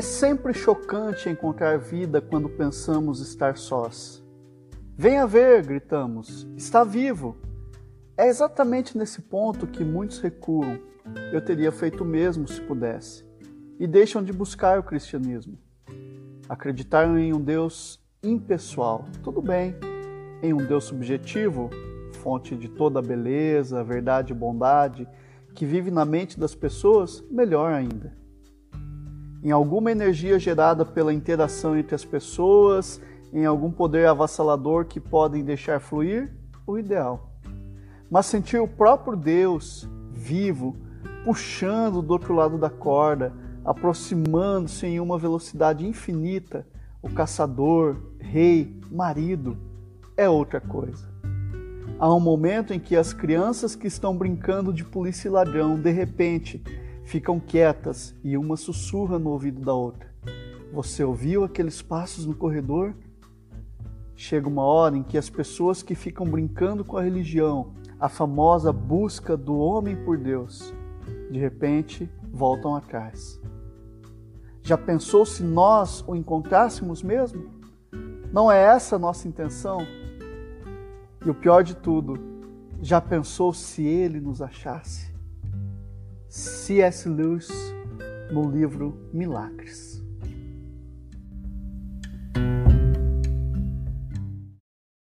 sempre chocante encontrar vida quando pensamos estar sós. Venha ver, gritamos, está vivo. É exatamente nesse ponto que muitos recuam. Eu teria feito o mesmo se pudesse. E deixam de buscar o cristianismo. Acreditaram em um Deus impessoal, tudo bem. Em um Deus subjetivo, fonte de toda a beleza, verdade e bondade, que vive na mente das pessoas, melhor ainda em alguma energia gerada pela interação entre as pessoas, em algum poder avassalador que podem deixar fluir, o ideal. Mas sentir o próprio Deus vivo, puxando do outro lado da corda, aproximando-se em uma velocidade infinita, o caçador, rei, marido, é outra coisa. Há um momento em que as crianças que estão brincando de polícia e ladrão, de repente, ficam quietas e uma sussurra no ouvido da outra. Você ouviu aqueles passos no corredor? Chega uma hora em que as pessoas que ficam brincando com a religião, a famosa busca do homem por Deus, de repente voltam atrás. Já pensou se nós o encontrássemos mesmo? Não é essa a nossa intenção? E o pior de tudo, já pensou se ele nos achasse? C.S. Lewis no livro Milagres.